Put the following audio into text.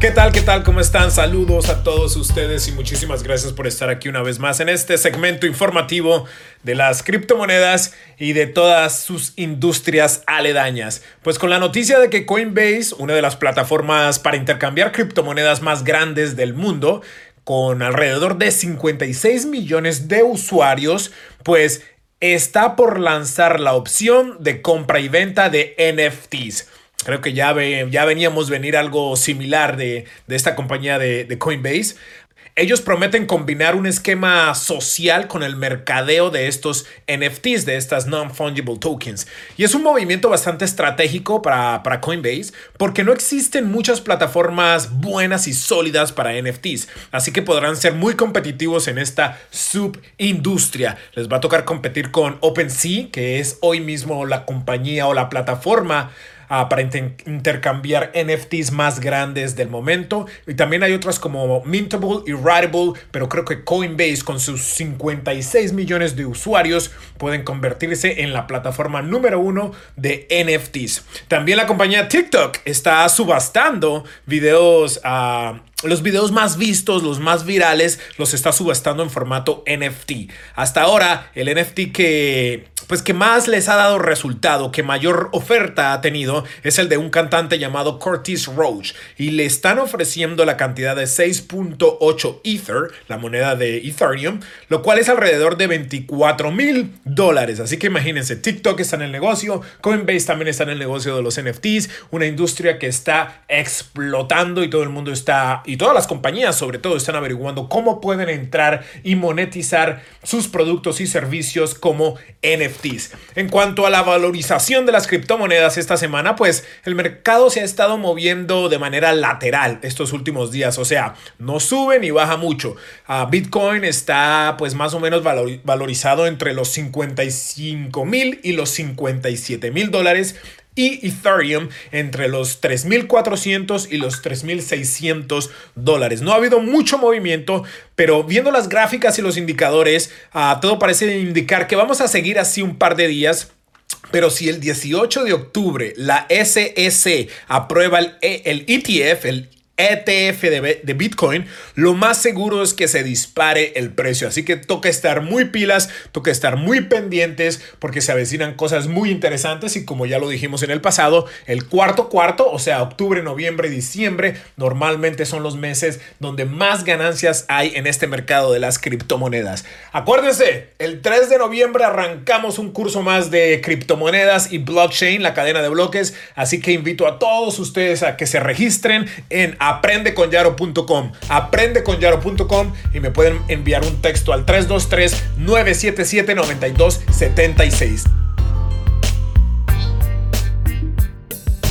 ¿Qué tal? ¿Qué tal? ¿Cómo están? Saludos a todos ustedes y muchísimas gracias por estar aquí una vez más en este segmento informativo de las criptomonedas y de todas sus industrias aledañas. Pues con la noticia de que Coinbase, una de las plataformas para intercambiar criptomonedas más grandes del mundo, con alrededor de 56 millones de usuarios, pues está por lanzar la opción de compra y venta de NFTs. Creo que ya, ya veníamos venir algo similar de, esta compañía de, de Coinbase. Ellos prometen combinar un esquema social con el mercadeo de estos NFTs, de estas non-fungible tokens. Y es un movimiento bastante estratégico para, para, Coinbase porque no existen muchas plataformas buenas y sólidas para NFTs. Así que podrán ser muy competitivos en esta subindustria. Les va a tocar competir con OpenSea, que es hoy mismo la compañía o la plataforma Ah, para intercambiar NFTs más grandes del momento. Y también hay otras como Mintable y Writable, pero creo que Coinbase con sus 56 millones de usuarios pueden convertirse en la plataforma número uno de NFTs. También la compañía TikTok está subastando videos a... Los videos más vistos, los más virales, los está subastando en formato NFT. Hasta ahora, el NFT que pues que más les ha dado resultado, que mayor oferta ha tenido, es el de un cantante llamado Curtis Roach y le están ofreciendo la cantidad de 6.8 Ether, la moneda de Ethereum, lo cual es alrededor de 24 mil dólares. Así que imagínense, TikTok está en el negocio, Coinbase también está en el negocio de los NFTs, una industria que está explotando y todo el mundo está, y todas las compañías sobre todo están averiguando cómo pueden entrar y monetizar sus productos y servicios como En cuanto a la valorización de las criptomonedas esta semana, pues el mercado se ha estado moviendo de manera lateral estos últimos días, o sea, no sube ni baja mucho. Ah, Bitcoin está pues más o menos valorizado entre los 55 mil y los 57 mil dólares y Ethereum entre los 3.400 y los 3.600 dólares. No ha habido mucho movimiento, pero viendo las gráficas y los indicadores, uh, todo parece indicar que vamos a seguir así un par de días. Pero si el 18 de octubre la SEC aprueba el, el ETF, el ETF de, Bitcoin, lo más seguro es que se dispare el precio. Así que toca estar muy pilas, toca estar muy pendientes porque se avecinan cosas muy interesantes y como ya lo dijimos en el pasado, el cuarto cuarto, o sea, octubre, noviembre, diciembre, normalmente son los meses donde más ganancias hay en este mercado de las criptomonedas. Acuérdense, el 3 de noviembre arrancamos un curso más de criptomonedas y blockchain, la cadena de bloques, así que invito a todos ustedes a que se registren en aprendeconyaro.com. Aprendeconyaro.com y me pueden enviar un texto al 323 977 9276.